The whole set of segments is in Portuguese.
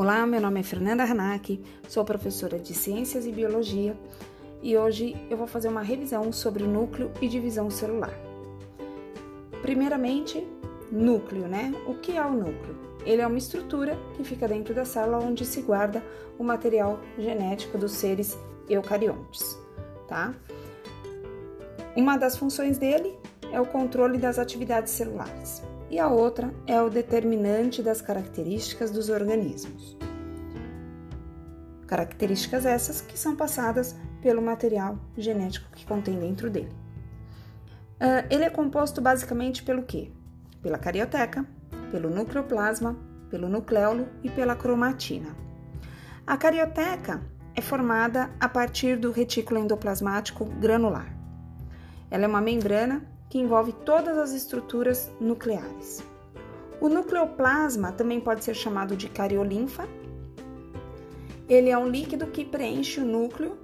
Olá, meu nome é Fernanda Hanack, sou professora de Ciências e Biologia e hoje eu vou fazer uma revisão sobre núcleo e divisão celular. Primeiramente, núcleo, né? O que é o núcleo? Ele é uma estrutura que fica dentro da célula onde se guarda o material genético dos seres eucariontes, tá? Uma das funções dele é o controle das atividades celulares e a outra é o determinante das características dos organismos. Características essas que são passadas pelo material genético que contém dentro dele. Uh, ele é composto basicamente pelo quê? Pela carioteca, pelo nucleoplasma, pelo nucleolo e pela cromatina. A carioteca é formada a partir do retículo endoplasmático granular. Ela é uma membrana que envolve todas as estruturas nucleares. O nucleoplasma também pode ser chamado de cariolinfa. Ele é um líquido que preenche o núcleo,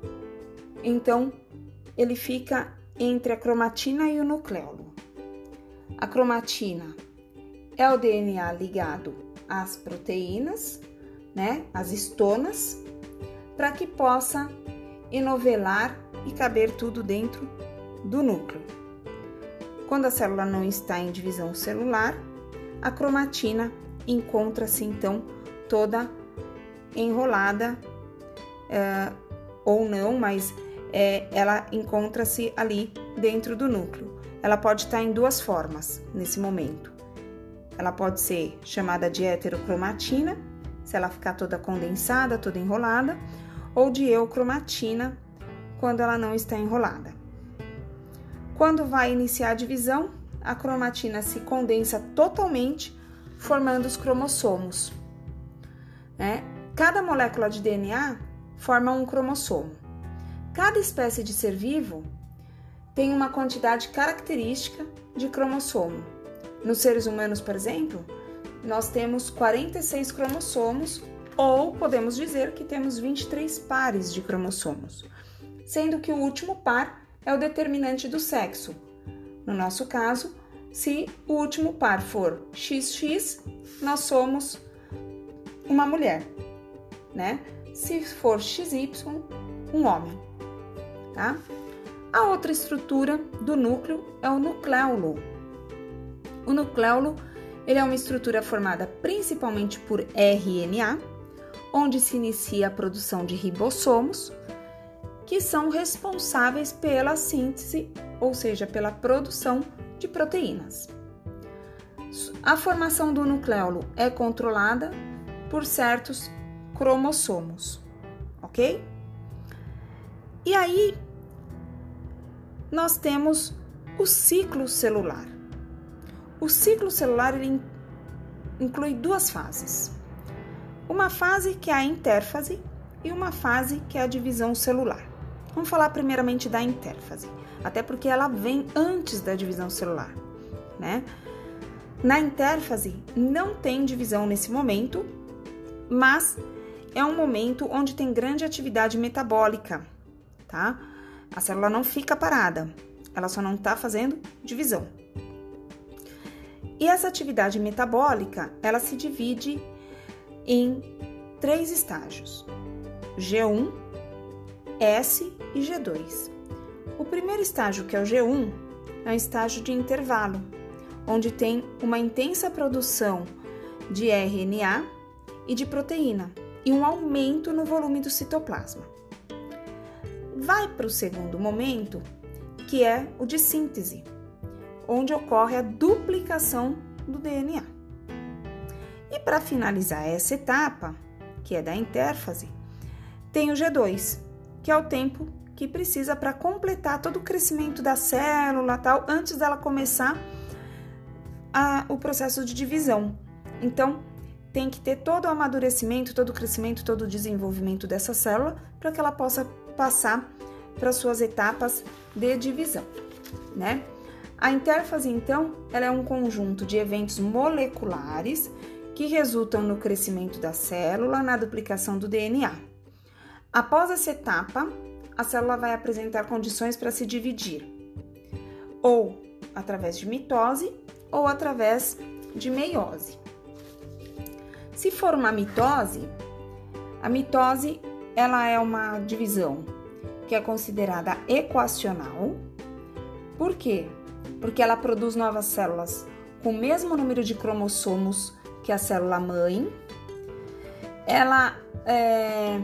então ele fica entre a cromatina e o nucleolo. A cromatina é o DNA ligado às proteínas, né, as estonas, para que possa enovelar e caber tudo dentro do núcleo. Quando a célula não está em divisão celular, a cromatina encontra-se então toda enrolada, é, ou não, mas é, ela encontra-se ali dentro do núcleo. Ela pode estar em duas formas nesse momento. Ela pode ser chamada de heterocromatina, se ela ficar toda condensada, toda enrolada, ou de eucromatina, quando ela não está enrolada. Quando vai iniciar a divisão, a cromatina se condensa totalmente, formando os cromossomos. Né? Cada molécula de DNA forma um cromossomo. Cada espécie de ser vivo tem uma quantidade característica de cromossomo. Nos seres humanos, por exemplo, nós temos 46 cromossomos, ou podemos dizer que temos 23 pares de cromossomos, sendo que o último par é o determinante do sexo. No nosso caso, se o último par for XX, nós somos uma mulher, né? Se for XY, um homem, tá? A outra estrutura do núcleo é o nucleolo. O nucleolo ele é uma estrutura formada principalmente por RNA, onde se inicia a produção de ribossomos, que são responsáveis pela síntese, ou seja, pela produção de proteínas. A formação do nucleolo é controlada por certos cromossomos, ok? E aí nós temos o ciclo celular. O ciclo celular ele inclui duas fases. Uma fase que é a interfase e uma fase que é a divisão celular. Vamos falar primeiramente da interfase, até porque ela vem antes da divisão celular, né? Na interfase não tem divisão nesse momento, mas é um momento onde tem grande atividade metabólica, tá? A célula não fica parada, ela só não está fazendo divisão. E essa atividade metabólica, ela se divide em três estágios: G1, S e G2. O primeiro estágio, que é o G1, é um estágio de intervalo, onde tem uma intensa produção de RNA e de proteína e um aumento no volume do citoplasma. Vai para o segundo momento, que é o de síntese, onde ocorre a duplicação do DNA. E para finalizar essa etapa, que é da interfase, tem o G2, que é o tempo que precisa para completar todo o crescimento da célula tal, antes dela começar a, o processo de divisão. Então, tem que ter todo o amadurecimento, todo o crescimento, todo o desenvolvimento dessa célula para que ela possa passar para suas etapas de divisão, né? A interfase, então, ela é um conjunto de eventos moleculares que resultam no crescimento da célula, na duplicação do DNA. Após essa etapa, a célula vai apresentar condições para se dividir, ou através de mitose ou através de meiose. Se for uma mitose, A mitose, ela é uma divisão que é considerada equacional. Por quê? Porque ela produz novas células com o mesmo número de cromossomos que a célula mãe. Ela é...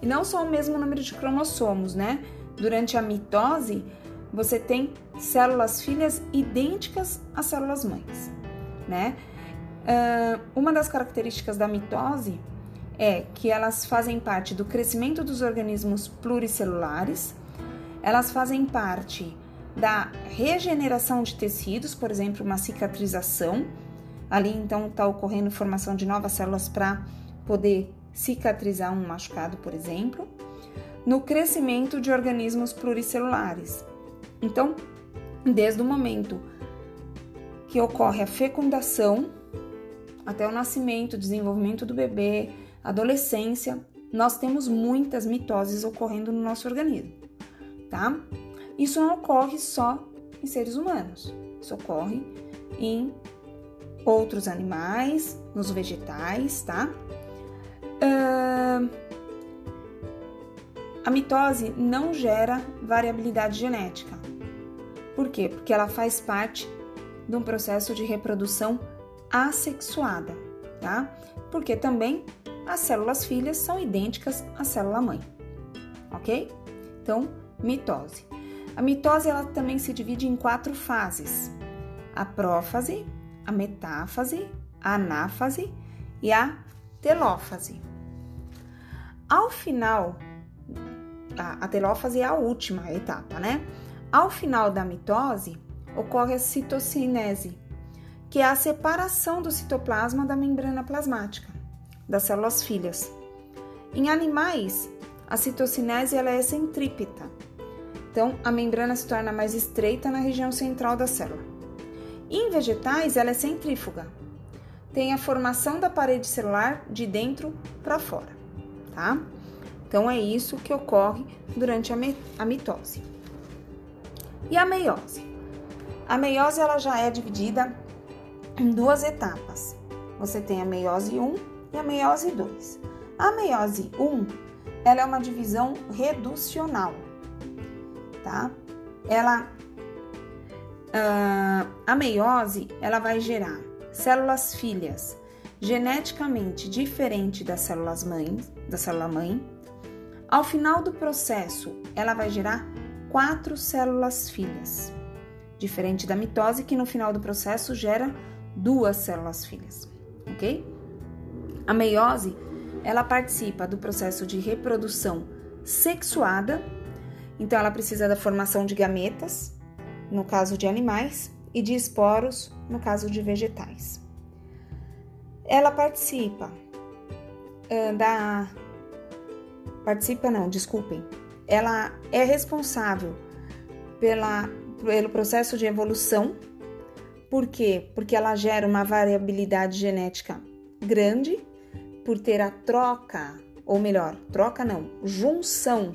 E não só o mesmo número de cromossomos, né? Durante a mitose, você tem células filhas idênticas às células mães, né? Uh, uma das características da mitose é que elas fazem parte do crescimento dos organismos pluricelulares, elas fazem parte da regeneração de tecidos, por exemplo, uma cicatrização. Ali então está ocorrendo formação de novas células para poder cicatrizar um machucado, por exemplo. No crescimento de organismos pluricelulares. Então, desde o momento que ocorre a fecundação até o nascimento, desenvolvimento do bebê, adolescência, nós temos muitas mitoses ocorrendo no nosso organismo, tá? Isso não ocorre só em seres humanos, isso ocorre em outros animais, nos vegetais, tá? A mitose não gera variabilidade genética. Por quê? Porque ela faz parte de um processo de reprodução assexuada, tá? Porque também as células filhas são idênticas à célula mãe, ok? Então, mitose. A mitose ela também se divide em quatro fases: a prófase, a metáfase, a anáfase e a telófase. Ao final, a, a telófase é a última etapa, né? Ao final da mitose, ocorre a citocinese, que é a separação do citoplasma da membrana plasmática, das células filhas. Em animais, a citocinese ela é centrípeta, então a membrana se torna mais estreita na região central da célula. em vegetais, ela é centrífuga, tem a formação da parede celular de dentro para fora, tá? Então é isso que ocorre durante a mitose. E a meiose? A meiose ela já é dividida em duas etapas. Você tem a meiose 1 e a meiose 2. A meiose 1, ela é uma divisão reducional, tá? Ela uh, a meiose, ela vai gerar células filhas geneticamente diferente das células mães, da célula mãe. Ao final do processo, ela vai gerar quatro células filhas, diferente da mitose, que no final do processo gera duas células filhas, ok? A meiose, ela participa do processo de reprodução sexuada, então ela precisa da formação de gametas, no caso de animais, e de esporos, no caso de vegetais. Ela participa da. Participa, não, desculpem, ela é responsável pela, pelo processo de evolução. Por quê? Porque ela gera uma variabilidade genética grande por ter a troca, ou melhor, troca não, junção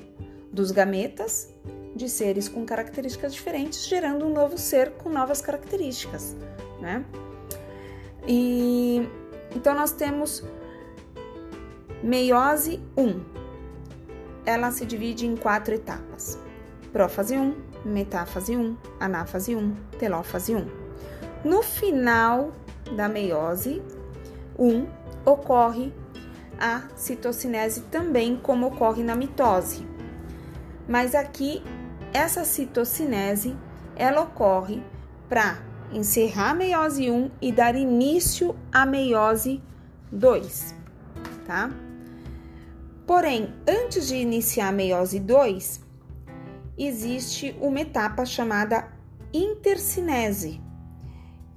dos gametas de seres com características diferentes, gerando um novo ser com novas características, né? E então nós temos meiose 1, ela se divide em quatro etapas: prófase 1, metáfase 1, anáfase 1, telófase 1. No final da meiose 1, ocorre a citocinese também, como ocorre na mitose. Mas aqui, essa citocinese, ela ocorre para encerrar a meiose 1 e dar início à meiose 2, tá? Porém, antes de iniciar a meiose 2, existe uma etapa chamada intercinese,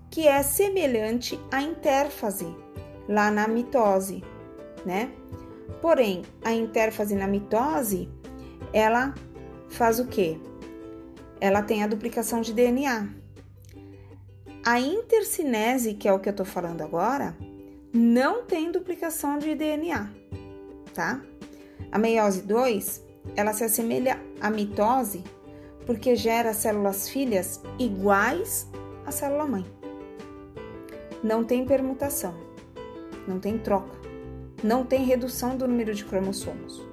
que é semelhante à intérfase lá na mitose, né? Porém, a intérfase na mitose, ela faz o quê? Ela tem a duplicação de DNA. A intercinese, que é o que eu tô falando agora, não tem duplicação de DNA, tá? A meiose 2, ela se assemelha à mitose porque gera células filhas iguais à célula mãe. Não tem permutação, não tem troca, não tem redução do número de cromossomos.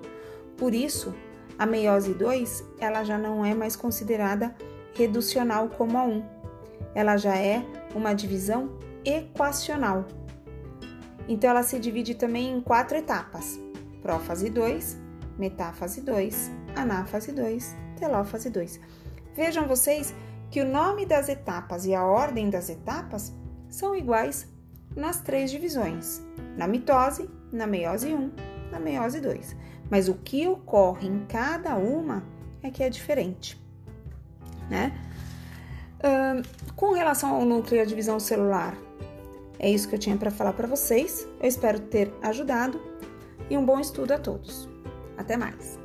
Por isso, a meiose 2 ela já não é mais considerada reducional como a 1. Ela já é uma divisão equacional. Então ela se divide também em quatro etapas: prófase 2, metáfase 2, anáfase 2, telófase 2. Vejam vocês que o nome das etapas e a ordem das etapas são iguais nas três divisões: na mitose, na meiose 1, na meiose 2. Mas o que ocorre em cada uma é que é diferente, né? Uh, com relação ao núcleo e à divisão celular, é isso que eu tinha para falar para vocês. Eu espero ter ajudado e um bom estudo a todos. Até mais!